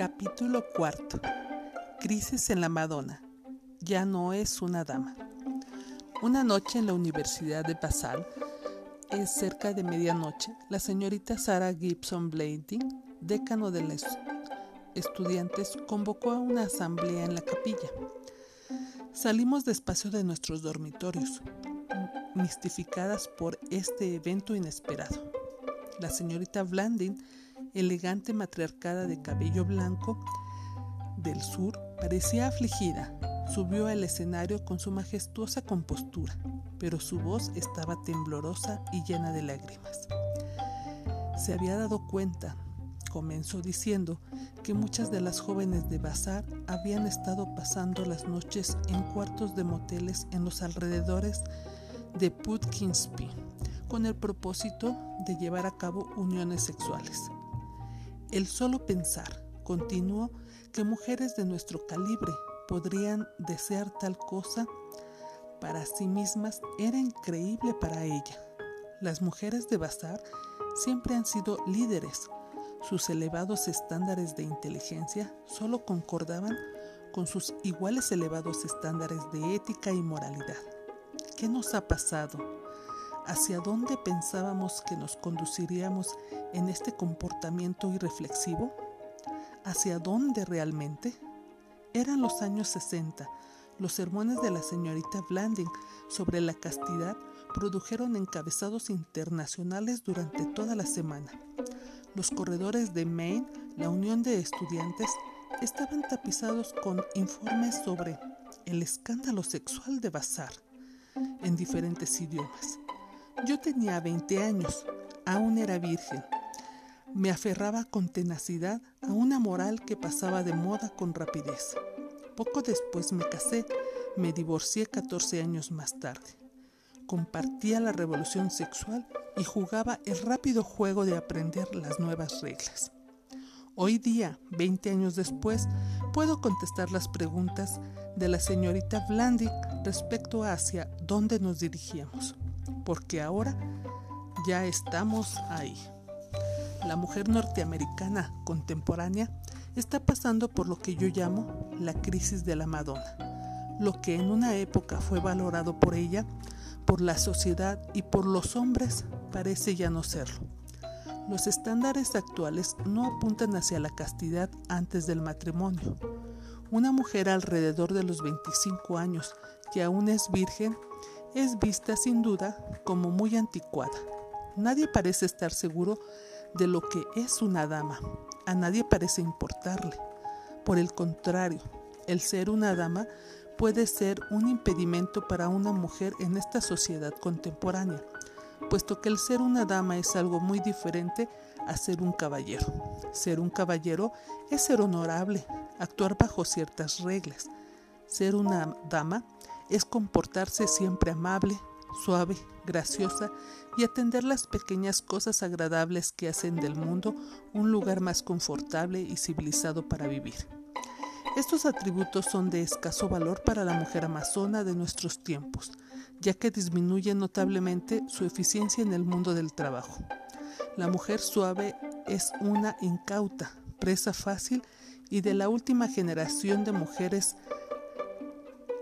Capítulo cuarto. Crisis en la Madonna. Ya no es una dama. Una noche en la Universidad de Basal, es cerca de medianoche, la señorita Sarah Gibson Blading, decano de los estudiantes, convocó a una asamblea en la capilla. Salimos despacio de nuestros dormitorios, mistificadas por este evento inesperado. La señorita Blanding elegante matriarcada de cabello blanco del sur, parecía afligida. Subió al escenario con su majestuosa compostura, pero su voz estaba temblorosa y llena de lágrimas. Se había dado cuenta, comenzó diciendo, que muchas de las jóvenes de Bazar habían estado pasando las noches en cuartos de moteles en los alrededores de Putkinsby, con el propósito de llevar a cabo uniones sexuales. El solo pensar, continuó, que mujeres de nuestro calibre podrían desear tal cosa para sí mismas era increíble para ella. Las mujeres de Bazar siempre han sido líderes. Sus elevados estándares de inteligencia solo concordaban con sus iguales elevados estándares de ética y moralidad. ¿Qué nos ha pasado? ¿Hacia dónde pensábamos que nos conduciríamos en este comportamiento irreflexivo? ¿Hacia dónde realmente? Eran los años 60. Los sermones de la señorita Blanding sobre la castidad produjeron encabezados internacionales durante toda la semana. Los corredores de Maine, la Unión de Estudiantes, estaban tapizados con informes sobre el escándalo sexual de Bazar en diferentes idiomas. Yo tenía 20 años, aún era virgen me aferraba con tenacidad a una moral que pasaba de moda con rapidez. Poco después me casé, me divorcié 14 años más tarde. Compartía la revolución sexual y jugaba el rápido juego de aprender las nuevas reglas. Hoy día, 20 años después, puedo contestar las preguntas de la señorita Blandy respecto a hacia dónde nos dirigíamos, porque ahora ya estamos ahí la mujer norteamericana contemporánea está pasando por lo que yo llamo la crisis de la Madonna. Lo que en una época fue valorado por ella, por la sociedad y por los hombres parece ya no serlo. Los estándares actuales no apuntan hacia la castidad antes del matrimonio. Una mujer alrededor de los 25 años que aún es virgen es vista sin duda como muy anticuada. Nadie parece estar seguro de lo que es una dama. A nadie parece importarle. Por el contrario, el ser una dama puede ser un impedimento para una mujer en esta sociedad contemporánea, puesto que el ser una dama es algo muy diferente a ser un caballero. Ser un caballero es ser honorable, actuar bajo ciertas reglas. Ser una dama es comportarse siempre amable, suave, graciosa y atender las pequeñas cosas agradables que hacen del mundo un lugar más confortable y civilizado para vivir. Estos atributos son de escaso valor para la mujer amazona de nuestros tiempos, ya que disminuyen notablemente su eficiencia en el mundo del trabajo. La mujer suave es una incauta, presa fácil y de la última generación de mujeres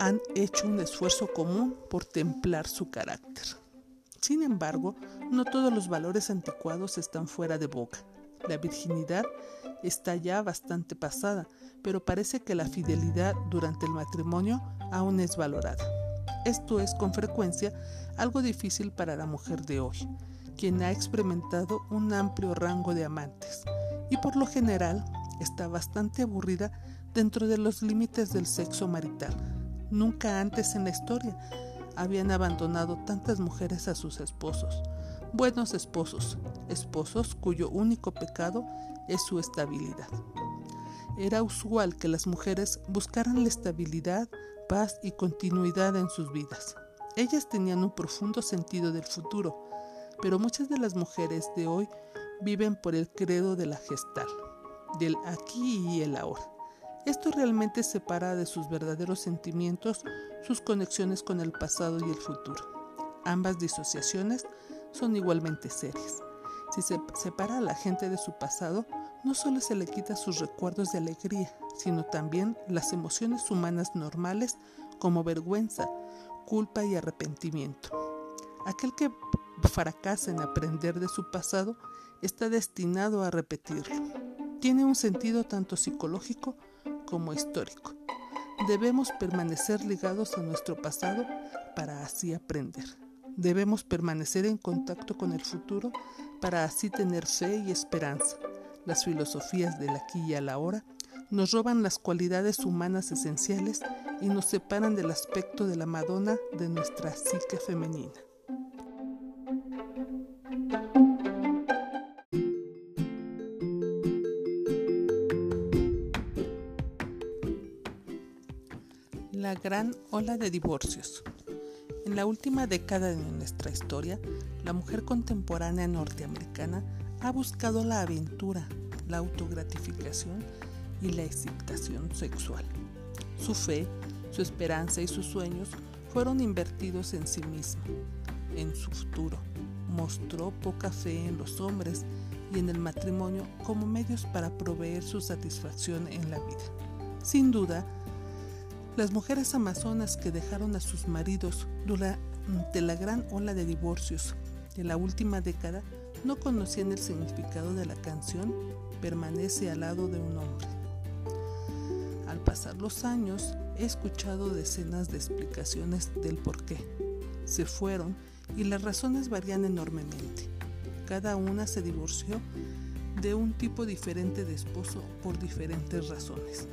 han hecho un esfuerzo común por templar su carácter. Sin embargo, no todos los valores anticuados están fuera de boca. La virginidad está ya bastante pasada, pero parece que la fidelidad durante el matrimonio aún es valorada. Esto es con frecuencia algo difícil para la mujer de hoy, quien ha experimentado un amplio rango de amantes y por lo general está bastante aburrida dentro de los límites del sexo marital Nunca antes en la historia habían abandonado tantas mujeres a sus esposos. Buenos esposos, esposos cuyo único pecado es su estabilidad. Era usual que las mujeres buscaran la estabilidad, paz y continuidad en sus vidas. Ellas tenían un profundo sentido del futuro, pero muchas de las mujeres de hoy viven por el credo de la gestal, del aquí y el ahora. Esto realmente separa de sus verdaderos sentimientos sus conexiones con el pasado y el futuro. Ambas disociaciones son igualmente serias. Si se separa a la gente de su pasado, no solo se le quita sus recuerdos de alegría, sino también las emociones humanas normales como vergüenza, culpa y arrepentimiento. Aquel que fracasa en aprender de su pasado está destinado a repetirlo. Tiene un sentido tanto psicológico como histórico. Debemos permanecer ligados a nuestro pasado para así aprender. Debemos permanecer en contacto con el futuro para así tener fe y esperanza. Las filosofías del aquí y a la hora nos roban las cualidades humanas esenciales y nos separan del aspecto de la Madonna de nuestra psique femenina. Gran ola de divorcios. En la última década de nuestra historia, la mujer contemporánea norteamericana ha buscado la aventura, la autogratificación y la excitación sexual. Su fe, su esperanza y sus sueños fueron invertidos en sí misma, en su futuro. Mostró poca fe en los hombres y en el matrimonio como medios para proveer su satisfacción en la vida. Sin duda, las mujeres amazonas que dejaron a sus maridos durante la gran ola de divorcios de la última década no conocían el significado de la canción Permanece al lado de un hombre. Al pasar los años, he escuchado decenas de explicaciones del por qué. Se fueron y las razones varían enormemente. Cada una se divorció de un tipo diferente de esposo por diferentes razones.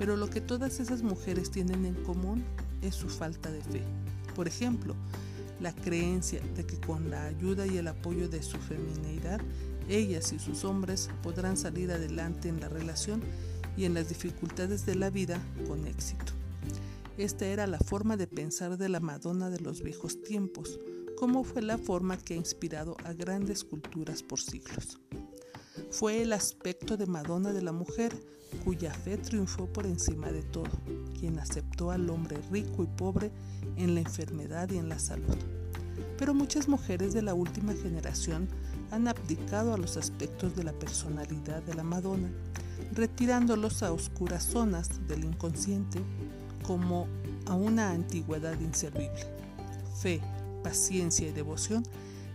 Pero lo que todas esas mujeres tienen en común es su falta de fe. Por ejemplo, la creencia de que con la ayuda y el apoyo de su femineidad, ellas y sus hombres podrán salir adelante en la relación y en las dificultades de la vida con éxito. Esta era la forma de pensar de la Madonna de los viejos tiempos, como fue la forma que ha inspirado a grandes culturas por siglos. Fue el aspecto de Madonna de la mujer cuya fe triunfó por encima de todo, quien aceptó al hombre rico y pobre en la enfermedad y en la salud. Pero muchas mujeres de la última generación han abdicado a los aspectos de la personalidad de la Madonna, retirándolos a oscuras zonas del inconsciente como a una antigüedad inservible. Fe, paciencia y devoción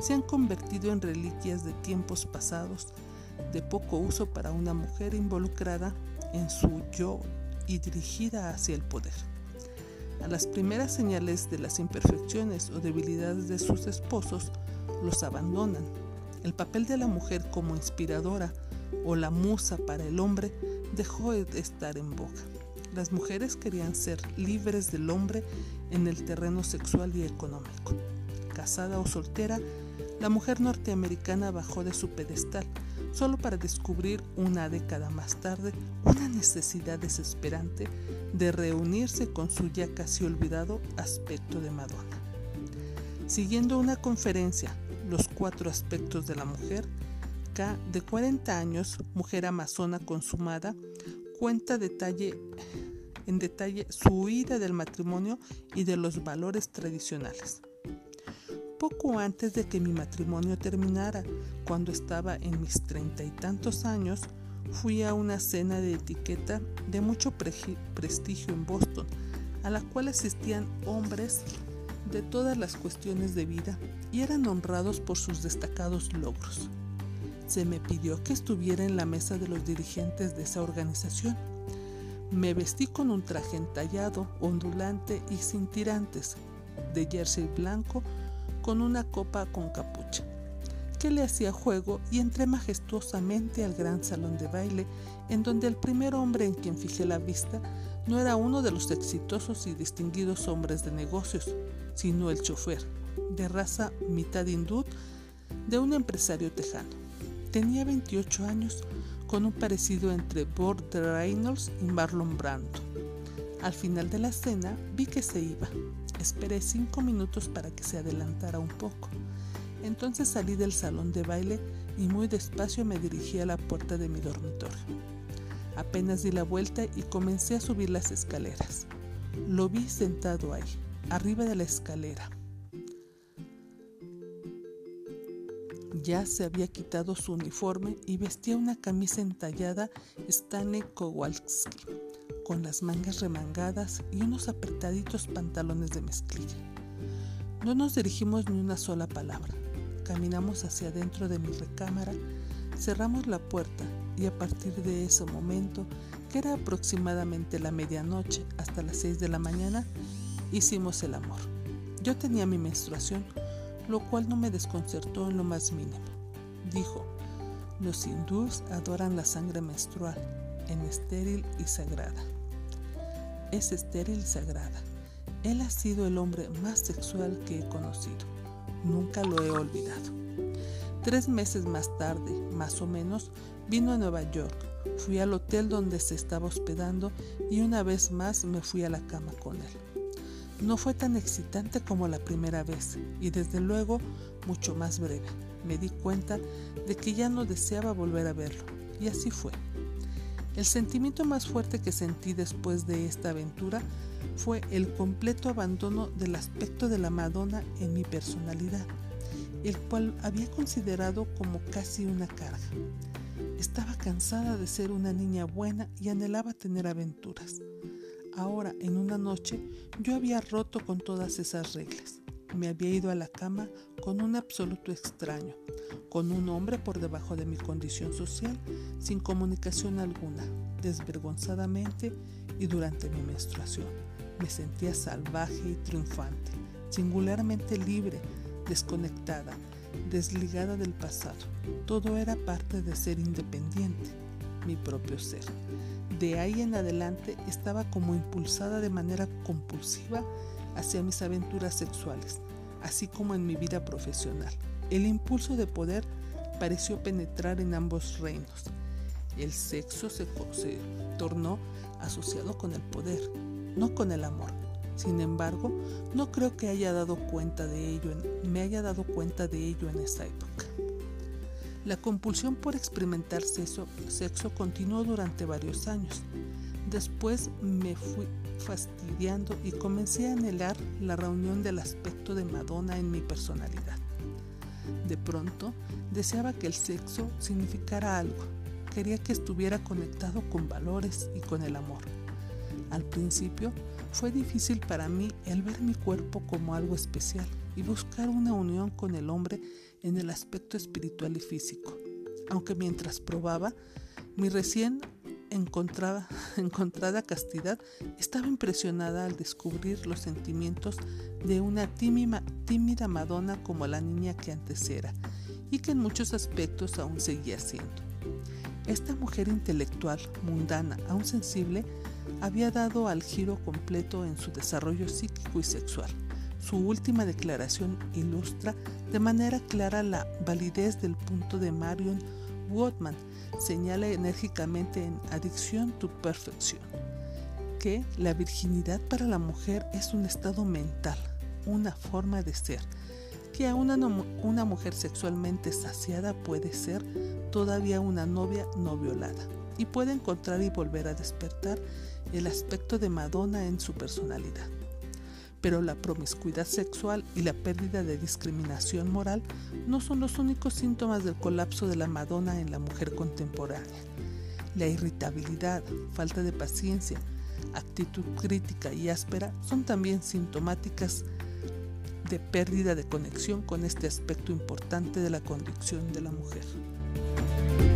se han convertido en reliquias de tiempos pasados de poco uso para una mujer involucrada en su yo y dirigida hacia el poder. A las primeras señales de las imperfecciones o debilidades de sus esposos, los abandonan. El papel de la mujer como inspiradora o la musa para el hombre dejó de estar en boca. Las mujeres querían ser libres del hombre en el terreno sexual y económico. Casada o soltera, la mujer norteamericana bajó de su pedestal solo para descubrir una década más tarde una necesidad desesperante de reunirse con su ya casi olvidado aspecto de Madonna. Siguiendo una conferencia, Los cuatro aspectos de la mujer, K, de 40 años, mujer amazona consumada, cuenta detalle, en detalle su huida del matrimonio y de los valores tradicionales poco antes de que mi matrimonio terminara, cuando estaba en mis treinta y tantos años, fui a una cena de etiqueta de mucho prestigio en Boston, a la cual asistían hombres de todas las cuestiones de vida y eran honrados por sus destacados logros. Se me pidió que estuviera en la mesa de los dirigentes de esa organización. Me vestí con un traje entallado, ondulante y sin tirantes, de jersey blanco con una copa con capucha, que le hacía juego y entré majestuosamente al gran salón de baile, en donde el primer hombre en quien fijé la vista no era uno de los exitosos y distinguidos hombres de negocios, sino el chofer, de raza mitad hindú, de un empresario tejano. Tenía 28 años, con un parecido entre Burt Reynolds y Marlon Brando. Al final de la cena vi que se iba, Esperé cinco minutos para que se adelantara un poco. Entonces salí del salón de baile y muy despacio me dirigí a la puerta de mi dormitorio. Apenas di la vuelta y comencé a subir las escaleras. Lo vi sentado ahí, arriba de la escalera. Ya se había quitado su uniforme y vestía una camisa entallada Stanley Kowalski, con las mangas remangadas y unos apretaditos pantalones de mezclilla. No nos dirigimos ni una sola palabra. Caminamos hacia adentro de mi recámara, cerramos la puerta y a partir de ese momento, que era aproximadamente la medianoche hasta las 6 de la mañana, hicimos el amor. Yo tenía mi menstruación, lo cual no me desconcertó en lo más mínimo. Dijo, los hindús adoran la sangre menstrual, en estéril y sagrada. Es estéril y sagrada. Él ha sido el hombre más sexual que he conocido. Nunca lo he olvidado. Tres meses más tarde, más o menos, vino a Nueva York. Fui al hotel donde se estaba hospedando y una vez más me fui a la cama con él. No fue tan excitante como la primera vez y desde luego mucho más breve. Me di cuenta de que ya no deseaba volver a verlo y así fue. El sentimiento más fuerte que sentí después de esta aventura fue el completo abandono del aspecto de la Madonna en mi personalidad, el cual había considerado como casi una carga. Estaba cansada de ser una niña buena y anhelaba tener aventuras. Ahora, en una noche, yo había roto con todas esas reglas. Me había ido a la cama con un absoluto extraño, con un hombre por debajo de mi condición social, sin comunicación alguna, desvergonzadamente y durante mi menstruación. Me sentía salvaje y triunfante, singularmente libre, desconectada, desligada del pasado. Todo era parte de ser independiente, mi propio ser. De ahí en adelante estaba como impulsada de manera compulsiva hacia mis aventuras sexuales, así como en mi vida profesional. El impulso de poder pareció penetrar en ambos reinos. El sexo se, tornó asociado con el poder, no con el amor. Sin embargo, no creo que haya dado cuenta de ello me haya dado cuenta de ello en esa época. La compulsión por experimentar sexo continuó durante varios años. Después me fui fastidiando y comencé a anhelar la reunión del aspecto de Madonna en mi personalidad. De pronto, deseaba que el sexo significara algo. Quería que estuviera conectado con valores y con el amor. Al principio, fue difícil para mí el ver mi cuerpo como algo especial y buscar una unión con el hombre en el aspecto espiritual y físico, aunque mientras probaba, mi recién encontrada, castidad estaba impresionada al descubrir los sentimientos de una tímida, tímida Madonna como la niña que antes era y que en muchos aspectos aún seguía siendo. Esta mujer intelectual, mundana, aún sensible, había dado al giro completo en su desarrollo psíquico y sexual. Su última declaración ilustra de manera clara la validez del punto de Marion Woodman. Señala enérgicamente en Adicción to Perfección que la virginidad para la mujer es un estado mental, una forma de ser, que a una mujer sexualmente saciada puede ser todavía una novia no violada y puede encontrar y volver a despertar el aspecto de Madonna en su personalidad pero la promiscuidad sexual y la pérdida de discriminación moral no son los únicos síntomas del colapso de la Madonna en la mujer contemporánea. La irritabilidad, falta de paciencia, actitud crítica y áspera son también sintomáticas de pérdida de conexión con este aspecto importante de la condición de la mujer.